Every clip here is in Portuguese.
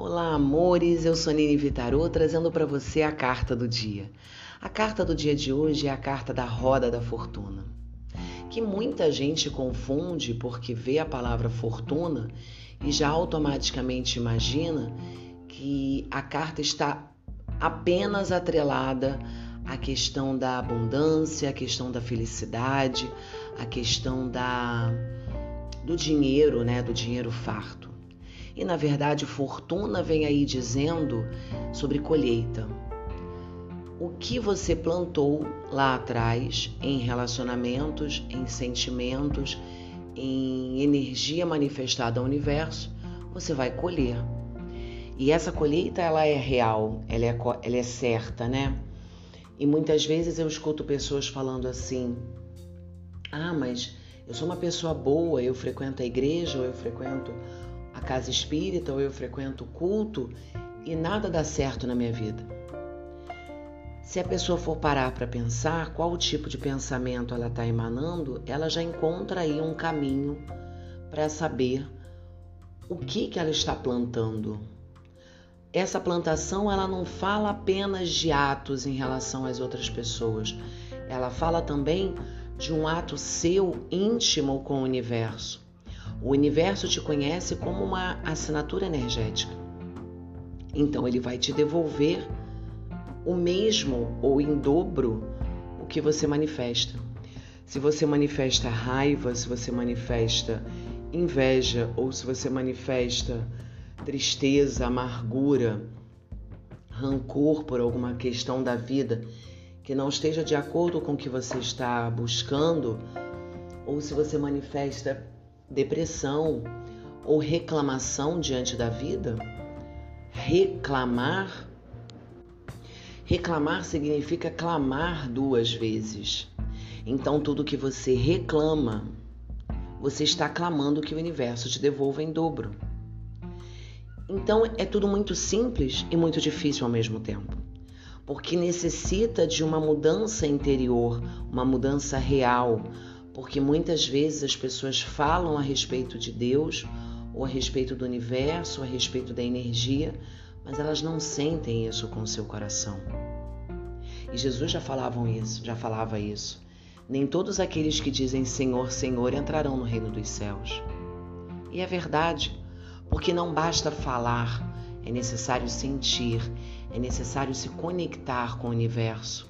Olá, amores. Eu sou Nini Vitarô, trazendo para você a carta do dia. A carta do dia de hoje é a carta da roda da fortuna, que muita gente confunde porque vê a palavra fortuna e já automaticamente imagina que a carta está apenas atrelada à questão da abundância, à questão da felicidade, à questão da do dinheiro, né, do dinheiro farto. E na verdade, fortuna vem aí dizendo sobre colheita. O que você plantou lá atrás em relacionamentos, em sentimentos, em energia manifestada ao universo, você vai colher. E essa colheita ela é real, ela é, ela é certa, né? E muitas vezes eu escuto pessoas falando assim: ah, mas eu sou uma pessoa boa, eu frequento a igreja, ou eu frequento a casa espírita ou eu frequento o culto e nada dá certo na minha vida. Se a pessoa for parar para pensar qual tipo de pensamento ela está emanando, ela já encontra aí um caminho para saber o que, que ela está plantando. Essa plantação ela não fala apenas de atos em relação às outras pessoas, ela fala também de um ato seu íntimo com o universo. O universo te conhece como uma assinatura energética. Então ele vai te devolver o mesmo ou em dobro o que você manifesta. Se você manifesta raiva, se você manifesta inveja ou se você manifesta tristeza, amargura, rancor por alguma questão da vida que não esteja de acordo com o que você está buscando, ou se você manifesta depressão ou reclamação diante da vida? Reclamar. Reclamar significa clamar duas vezes. Então, tudo que você reclama, você está clamando que o universo te devolva em dobro. Então, é tudo muito simples e muito difícil ao mesmo tempo, porque necessita de uma mudança interior, uma mudança real, porque muitas vezes as pessoas falam a respeito de Deus, ou a respeito do universo, ou a respeito da energia, mas elas não sentem isso com o seu coração. E Jesus já falavam isso, já falava isso. Nem todos aqueles que dizem Senhor, Senhor entrarão no reino dos céus. E é verdade, porque não basta falar, é necessário sentir, é necessário se conectar com o universo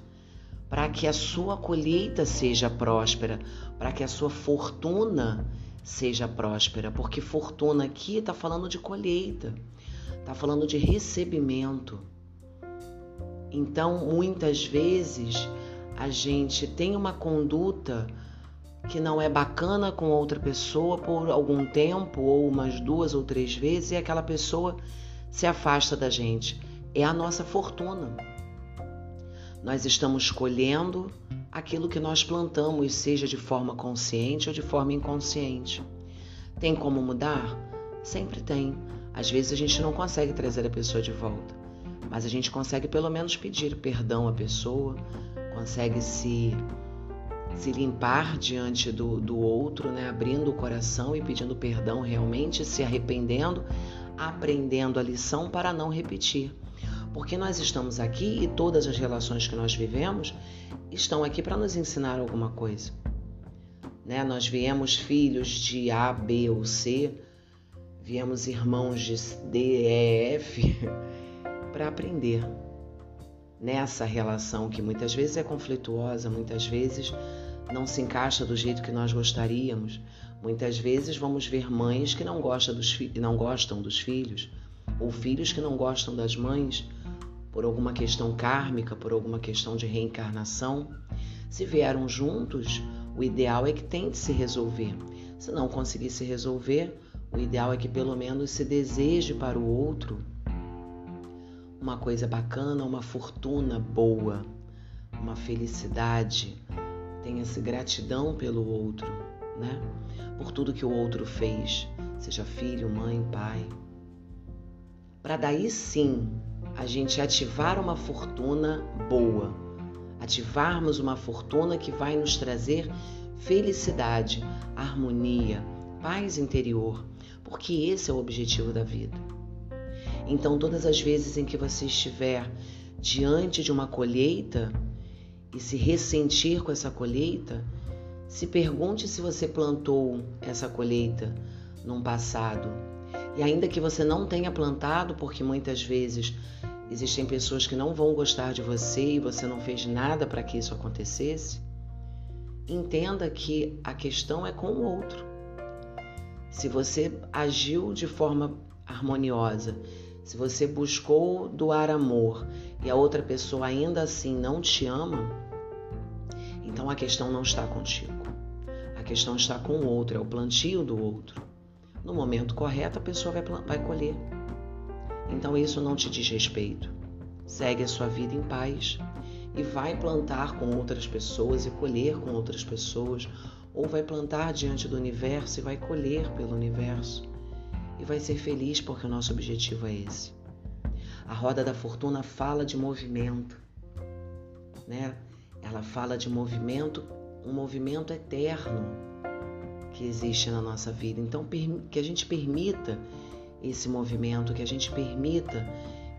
para que a sua colheita seja próspera, para que a sua fortuna seja próspera, porque fortuna aqui está falando de colheita, está falando de recebimento. Então, muitas vezes a gente tem uma conduta que não é bacana com outra pessoa por algum tempo, ou umas duas ou três vezes, e aquela pessoa se afasta da gente. É a nossa fortuna. Nós estamos colhendo aquilo que nós plantamos, seja de forma consciente ou de forma inconsciente. Tem como mudar? Sempre tem. Às vezes a gente não consegue trazer a pessoa de volta, mas a gente consegue pelo menos pedir perdão à pessoa, consegue se se limpar diante do, do outro, né? abrindo o coração e pedindo perdão realmente, se arrependendo, aprendendo a lição para não repetir. Porque nós estamos aqui e todas as relações que nós vivemos estão aqui para nos ensinar alguma coisa. Né? Nós viemos filhos de A, B ou C, viemos irmãos de D, E, F para aprender nessa relação que muitas vezes é conflituosa, muitas vezes não se encaixa do jeito que nós gostaríamos. Muitas vezes vamos ver mães que não gostam dos, não gostam dos filhos, ou filhos que não gostam das mães, por alguma questão kármica, por alguma questão de reencarnação. Se vieram juntos, o ideal é que tente se resolver. Se não conseguir se resolver, o ideal é que pelo menos se deseje para o outro uma coisa bacana, uma fortuna boa, uma felicidade. Tenha-se gratidão pelo outro, né? Por tudo que o outro fez, seja filho, mãe, pai. Para daí sim a gente ativar uma fortuna boa, ativarmos uma fortuna que vai nos trazer felicidade, harmonia, paz interior, porque esse é o objetivo da vida. Então, todas as vezes em que você estiver diante de uma colheita e se ressentir com essa colheita, se pergunte se você plantou essa colheita num passado. E ainda que você não tenha plantado, porque muitas vezes existem pessoas que não vão gostar de você e você não fez nada para que isso acontecesse, entenda que a questão é com o outro. Se você agiu de forma harmoniosa, se você buscou doar amor e a outra pessoa ainda assim não te ama, então a questão não está contigo. A questão está com o outro, é o plantio do outro. No momento correto, a pessoa vai, vai colher. Então isso não te diz respeito. Segue a sua vida em paz e vai plantar com outras pessoas e colher com outras pessoas, ou vai plantar diante do universo e vai colher pelo universo e vai ser feliz porque o nosso objetivo é esse. A roda da fortuna fala de movimento, né? Ela fala de movimento, um movimento eterno que existe na nossa vida. Então, que a gente permita esse movimento, que a gente permita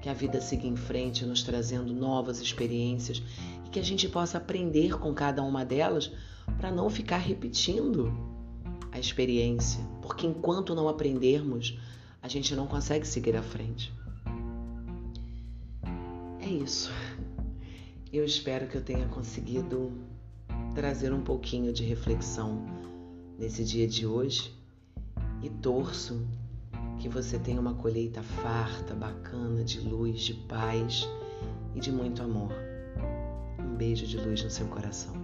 que a vida siga em frente, nos trazendo novas experiências e que a gente possa aprender com cada uma delas para não ficar repetindo a experiência, porque enquanto não aprendermos, a gente não consegue seguir à frente. É isso. Eu espero que eu tenha conseguido trazer um pouquinho de reflexão nesse dia de hoje e torço que você tenha uma colheita farta, bacana, de luz, de paz e de muito amor. Um beijo de luz no seu coração.